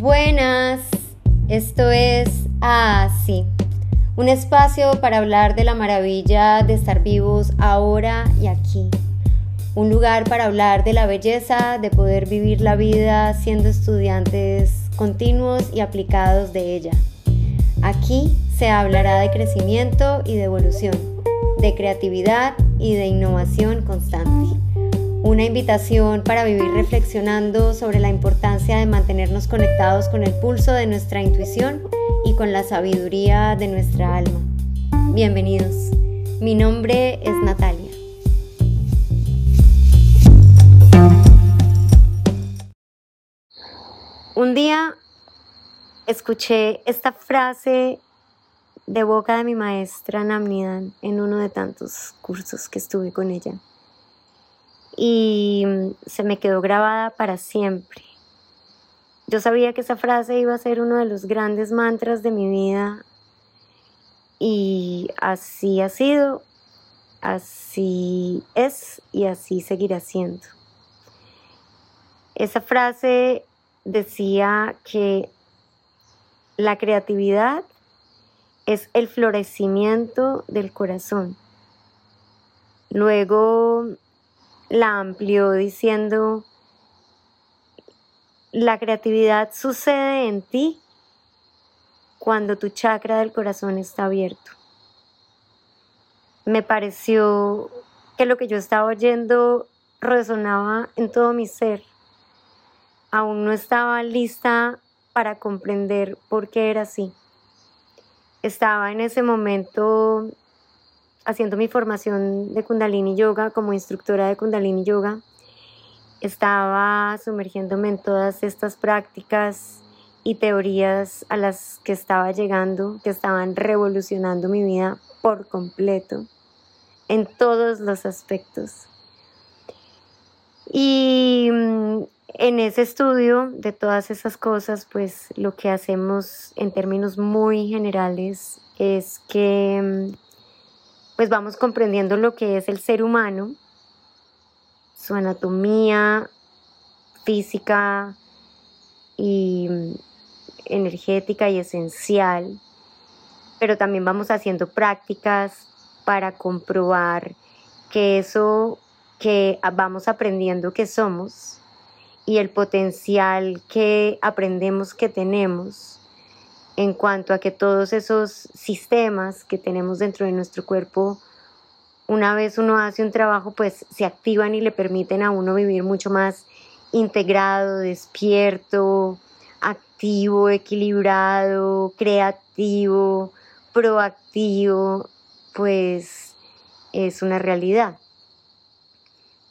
Buenas, esto es Así, un espacio para hablar de la maravilla de estar vivos ahora y aquí. Un lugar para hablar de la belleza de poder vivir la vida siendo estudiantes continuos y aplicados de ella. Aquí se hablará de crecimiento y de evolución, de creatividad y de innovación constante una invitación para vivir reflexionando sobre la importancia de mantenernos conectados con el pulso de nuestra intuición y con la sabiduría de nuestra alma. Bienvenidos, mi nombre es Natalia. Un día escuché esta frase de boca de mi maestra Namnidan en uno de tantos cursos que estuve con ella y se me quedó grabada para siempre. Yo sabía que esa frase iba a ser uno de los grandes mantras de mi vida y así ha sido, así es y así seguirá siendo. Esa frase decía que la creatividad es el florecimiento del corazón. Luego la amplió diciendo, la creatividad sucede en ti cuando tu chakra del corazón está abierto. Me pareció que lo que yo estaba oyendo resonaba en todo mi ser. Aún no estaba lista para comprender por qué era así. Estaba en ese momento haciendo mi formación de Kundalini Yoga como instructora de Kundalini Yoga, estaba sumergiéndome en todas estas prácticas y teorías a las que estaba llegando, que estaban revolucionando mi vida por completo, en todos los aspectos. Y mm, en ese estudio de todas esas cosas, pues lo que hacemos en términos muy generales es que mm, pues vamos comprendiendo lo que es el ser humano, su anatomía física y mm, energética y esencial, pero también vamos haciendo prácticas para comprobar que eso que vamos aprendiendo que somos y el potencial que aprendemos que tenemos en cuanto a que todos esos sistemas que tenemos dentro de nuestro cuerpo, una vez uno hace un trabajo, pues se activan y le permiten a uno vivir mucho más integrado, despierto, activo, equilibrado, creativo, proactivo, pues es una realidad.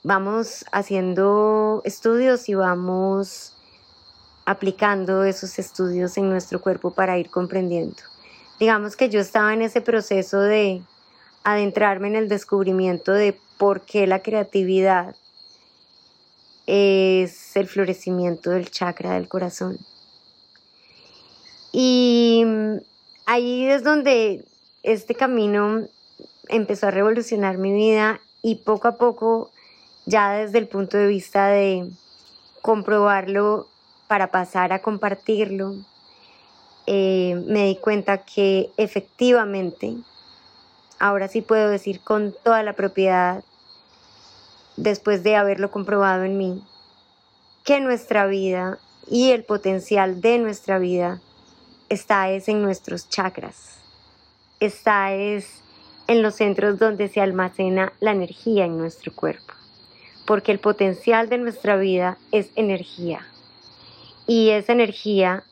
Vamos haciendo estudios y vamos aplicando esos estudios en nuestro cuerpo para ir comprendiendo. Digamos que yo estaba en ese proceso de adentrarme en el descubrimiento de por qué la creatividad es el florecimiento del chakra del corazón. Y ahí es donde este camino empezó a revolucionar mi vida y poco a poco, ya desde el punto de vista de comprobarlo para pasar a compartirlo, eh, me di cuenta que efectivamente, ahora sí puedo decir con toda la propiedad, después de haberlo comprobado en mí, que nuestra vida y el potencial de nuestra vida está es en nuestros chakras, está es en los centros donde se almacena la energía en nuestro cuerpo, porque el potencial de nuestra vida es energía y esa energía,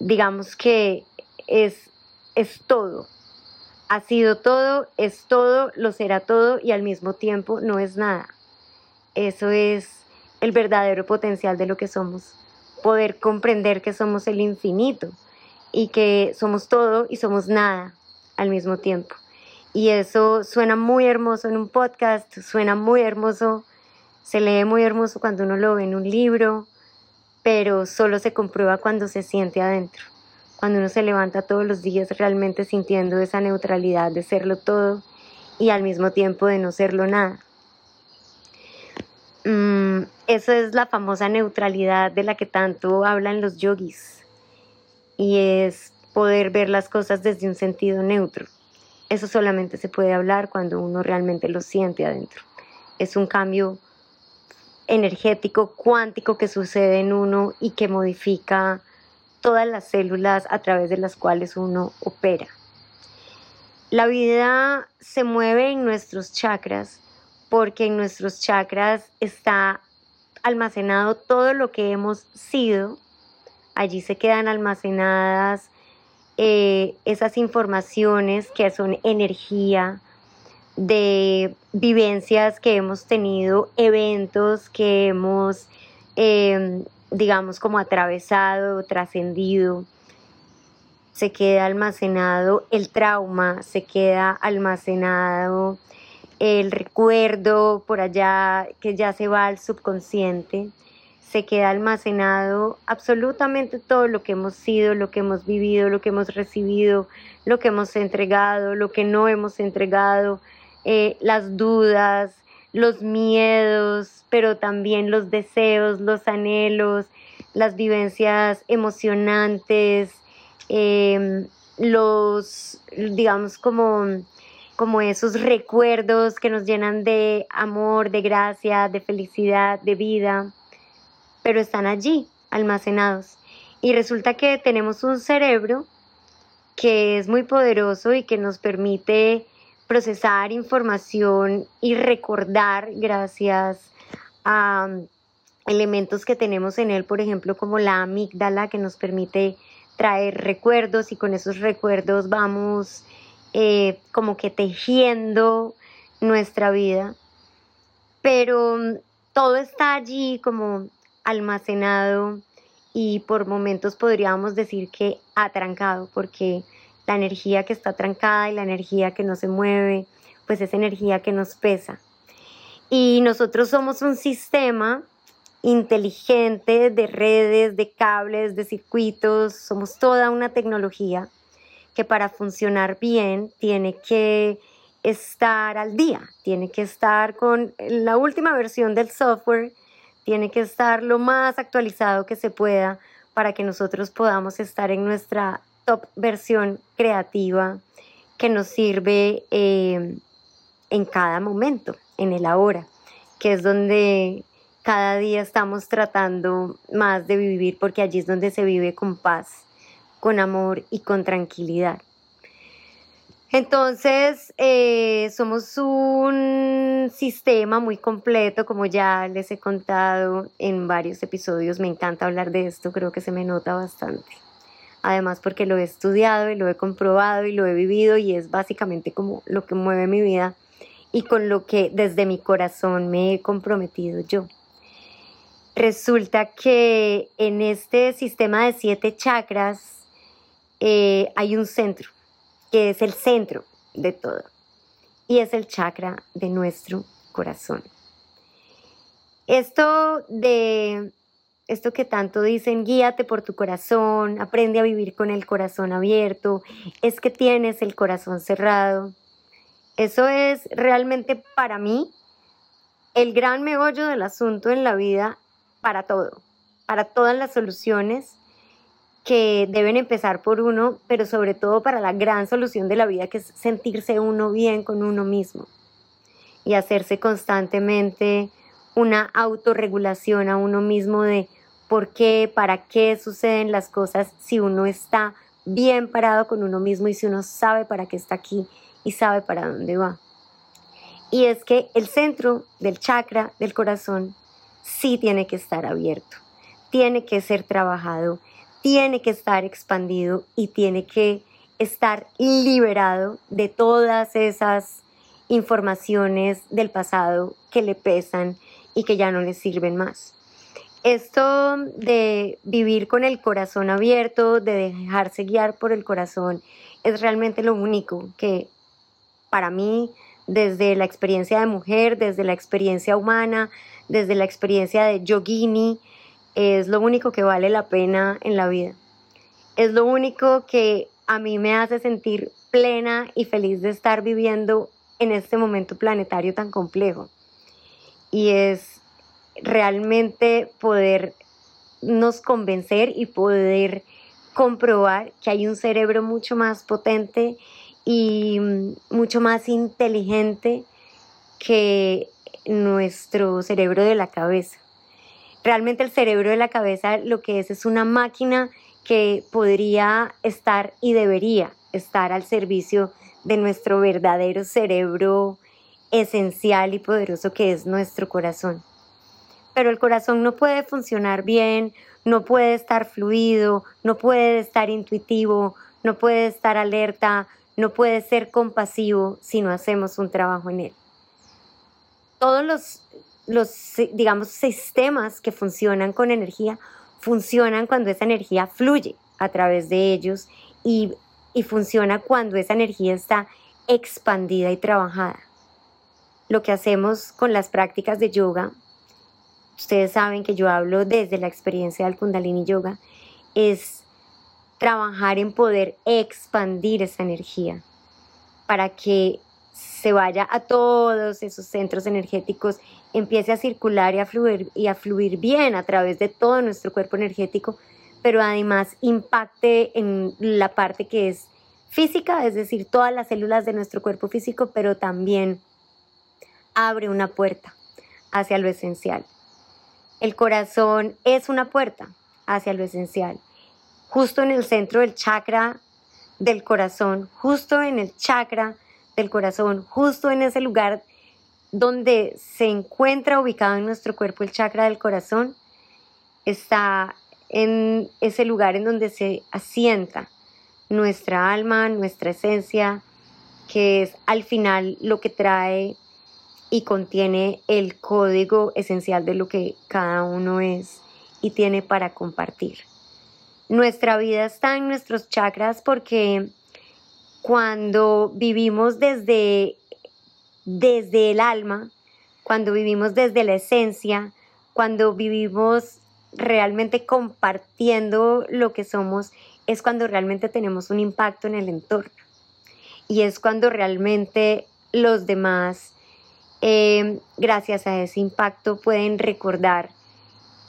digamos que es, es todo. Ha sido todo, es todo, lo será todo y al mismo tiempo no es nada. Eso es el verdadero potencial de lo que somos. Poder comprender que somos el infinito y que somos todo y somos nada al mismo tiempo. Y eso suena muy hermoso en un podcast, suena muy hermoso, se lee muy hermoso cuando uno lo ve en un libro, pero solo se comprueba cuando se siente adentro, cuando uno se levanta todos los días realmente sintiendo esa neutralidad de serlo todo y al mismo tiempo de no serlo nada. Mm, eso es la famosa neutralidad de la que tanto hablan los yogis. Y es poder ver las cosas desde un sentido neutro. Eso solamente se puede hablar cuando uno realmente lo siente adentro. Es un cambio energético, cuántico que sucede en uno y que modifica todas las células a través de las cuales uno opera. La vida se mueve en nuestros chakras porque en nuestros chakras está almacenado todo lo que hemos sido. Allí se quedan almacenadas eh, esas informaciones que son energía de vivencias que hemos tenido, eventos que hemos, em, digamos, como atravesado, trascendido. Se queda almacenado el trauma, se queda almacenado el recuerdo por allá que ya se va al subconsciente, se queda almacenado absolutamente todo lo que hemos sido, lo que hemos vivido, lo que hemos recibido, lo que hemos entregado, lo que no hemos entregado, eh, las dudas, los miedos, pero también los deseos, los anhelos, las vivencias emocionantes, Em, los, digamos, como, como esos recuerdos que nos llenan de amor, de gracia, de felicidad, de vida, pero están allí, almacenados. Y resulta que tenemos un cerebro que es muy poderoso y que nos permite procesar información y recordar gracias a elementos que tenemos en él, por ejemplo, como la amígdala que nos permite traer recuerdos y con esos recuerdos vamos eh, como que tejiendo nuestra vida. Pero mm, todo está allí como almacenado y por momentos podríamos decir que atrancado, porque la energía que está trancada y la energía que no se mueve, pues es energía que nos pesa. Y nosotros somos un sistema inteligente de redes, de cables, de circuitos, somos toda una tecnología que para funcionar bien tiene que estar al día, tiene que estar con la última versión del software, tiene que estar lo más actualizado que se pueda para que nosotros podamos estar en nuestra top versión creativa que nos sirve eh, en cada momento, en el ahora, que es donde cada día estamos tratando más de vivir porque allí es donde se vive con paz, con amor y con tranquilidad. Entonces, eh, somos un sistema muy completo, como ya les he contado en varios episodios. Me encanta hablar de esto, creo que se me nota bastante. Además, porque lo he estudiado y lo he comprobado y lo he vivido y es básicamente como lo que mueve mi vida y con lo que desde mi corazón me he comprometido yo. Resulta que en este sistema de siete chakras eh, hay un centro, que es el centro de todo, y es el chakra de nuestro corazón. Esto de esto que tanto dicen, guíate por tu corazón, aprende a vivir con el corazón abierto, es que tienes el corazón cerrado. Eso es realmente para mí el gran meollo del asunto en la vida para todo, para todas las soluciones que deben empezar por uno, pero sobre todo para la gran solución de la vida que es sentirse uno bien con uno mismo y hacerse constantemente una autorregulación a uno mismo de por qué, para qué suceden las cosas si uno está bien parado con uno mismo y si uno sabe para qué está aquí y sabe para dónde va. Y es que el centro del chakra del corazón sí tiene que estar abierto, tiene que ser trabajado, tiene que estar expandido y tiene que estar liberado de todas esas informaciones del pasado que le pesan y que ya no le sirven más. Esto de vivir con el corazón abierto, de dejarse guiar por el corazón, es realmente lo único que para mí, desde la experiencia de mujer, desde la experiencia humana, desde la experiencia de yogini, es lo único que vale la pena en la vida. Es lo único que a mí me hace sentir plena y feliz de estar viviendo en este momento planetario tan complejo. Y es realmente podernos convencer y poder comprobar que hay un cerebro mucho más potente y mucho más inteligente que nuestro cerebro de la cabeza. Realmente el cerebro de la cabeza lo que es es una máquina que podría estar y debería estar al servicio de nuestro verdadero cerebro esencial y poderoso que es nuestro corazón. Pero el corazón no puede funcionar bien, no puede estar fluido, no puede estar intuitivo, no puede estar alerta, no puede ser compasivo si no hacemos un trabajo en él. Todos los, los digamos, sistemas que funcionan con energía funcionan cuando esa energía fluye a través de ellos y, y funciona cuando esa energía está expandida y trabajada. Lo que hacemos con las prácticas de yoga, ustedes saben que yo hablo desde la experiencia del kundalini yoga, es trabajar en poder expandir esa energía para que se vaya a todos esos centros energéticos, empiece a circular y a fluir, bien a través de todo nuestro cuerpo energético, pero además impacte en la parte que es física, es decir, todas las células de nuestro cuerpo físico, pero también abre una puerta hacia lo esencial. El corazón es una puerta hacia lo esencial. Justo en el centro del chakra del corazón, justo en el chakra del corazón, justo en ese lugar donde se encuentra ubicado en nuestro cuerpo el chakra del corazón, está en ese lugar en donde se asienta nuestra alma, nuestra esencia, que es al final lo que trae y contiene el código esencial de lo que cada uno es y tiene para compartir. Nuestra vida está en nuestros chakras porque cuando vivimos desde, desde el alma, cuando vivimos desde la esencia, cuando vivimos realmente compartiendo lo que somos, es cuando realmente tenemos un impacto en el entorno. Y es cuando realmente los demás, eh, gracias a ese impacto, pueden recordar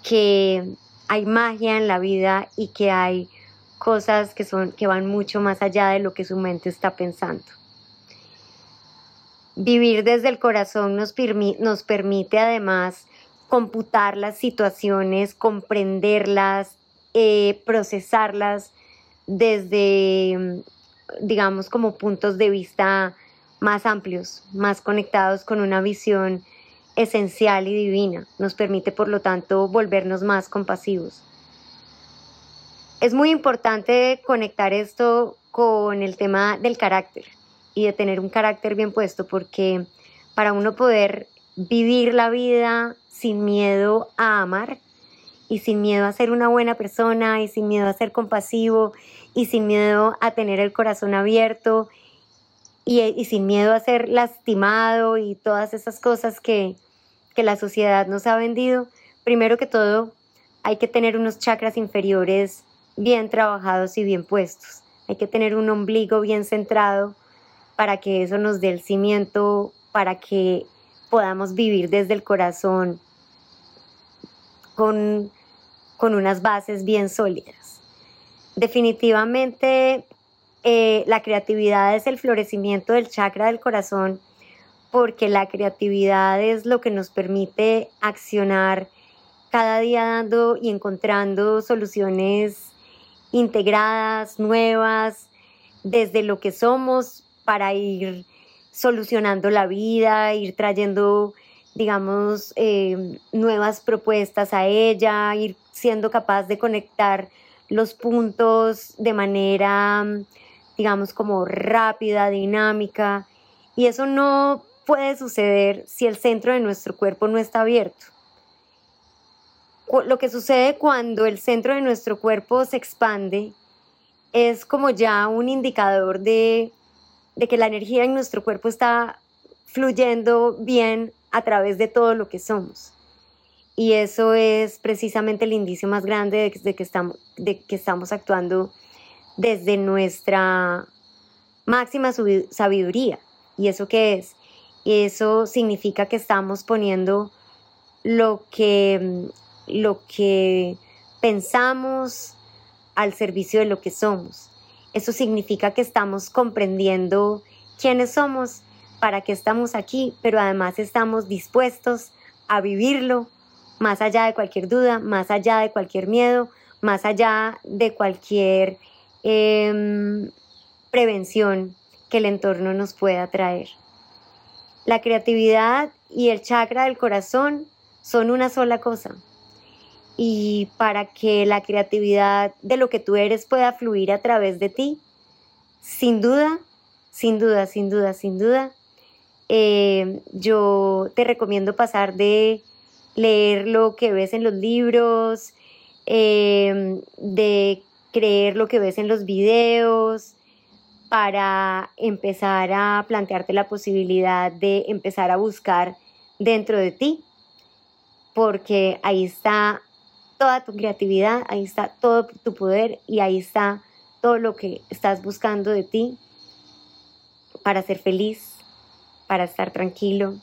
que hay magia en la vida y que hay cosas que, son, que van mucho más allá de lo que su mente está pensando. Vivir desde el corazón nos, nos permite además computar las situaciones, comprenderlas, eh, procesarlas desde, digamos, como puntos de vista más amplios, más conectados con una visión esencial y divina. Nos permite, por lo tanto, volvernos más compasivos. Es muy importante conectar esto con el tema del carácter y de tener un carácter bien puesto, porque para uno poder vivir la vida sin miedo a amar y sin miedo a ser una buena persona y sin miedo a ser compasivo y sin miedo a tener el corazón abierto y, sin miedo a ser lastimado y todas esas cosas que, que la sociedad nos ha vendido, primero que todo hay que tener unos chakras inferiores bien trabajados y bien puestos. Hay que tener un ombligo bien centrado para que eso nos dé el cimiento, para que podamos vivir desde el corazón con, con unas bases bien sólidas. Definitivamente eh, la creatividad es el florecimiento del chakra del corazón porque la creatividad es lo que nos permite accionar cada día dando y encontrando soluciones integradas, nuevas, desde lo que somos para ir solucionando la vida, ir trayendo, digamos, eh, nuevas propuestas a ella, ir siendo capaz de conectar los puntos de manera, digamos, como rápida, dinámica. Y eso no puede suceder si el centro de nuestro cuerpo no está abierto lo que sucede cuando el centro de nuestro cuerpo se expande es como ya un indicador de, que la energía en nuestro cuerpo está fluyendo bien a través de todo lo que somos. Y eso es precisamente el indicio más grande de, que, estamos, de que estamos actuando desde nuestra máxima sabiduría. ¿Y eso qué es? Eso significa que estamos poniendo lo que, lo que pensamos al servicio de lo que somos. Eso significa que estamos comprendiendo quiénes somos, para qué estamos aquí, pero además estamos dispuestos a vivirlo más allá de cualquier duda, más allá de cualquier miedo, más allá de cualquier em, prevención que el entorno nos pueda traer. La creatividad y el chakra del corazón son una sola cosa. Y para que la creatividad de lo que tú eres pueda fluir a través de ti, sin duda, sin duda, sin duda, sin duda, eh, yo te recomiendo pasar de leer lo que ves en los libros, eh, de creer lo que ves en los videos, para empezar a plantearte la posibilidad de empezar a buscar dentro de ti, porque ahí está toda tu creatividad, ahí está todo tu poder y ahí está todo lo que estás buscando de ti para ser feliz, para estar tranquilo,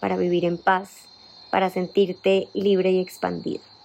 para vivir en paz, para sentirte libre y expandido.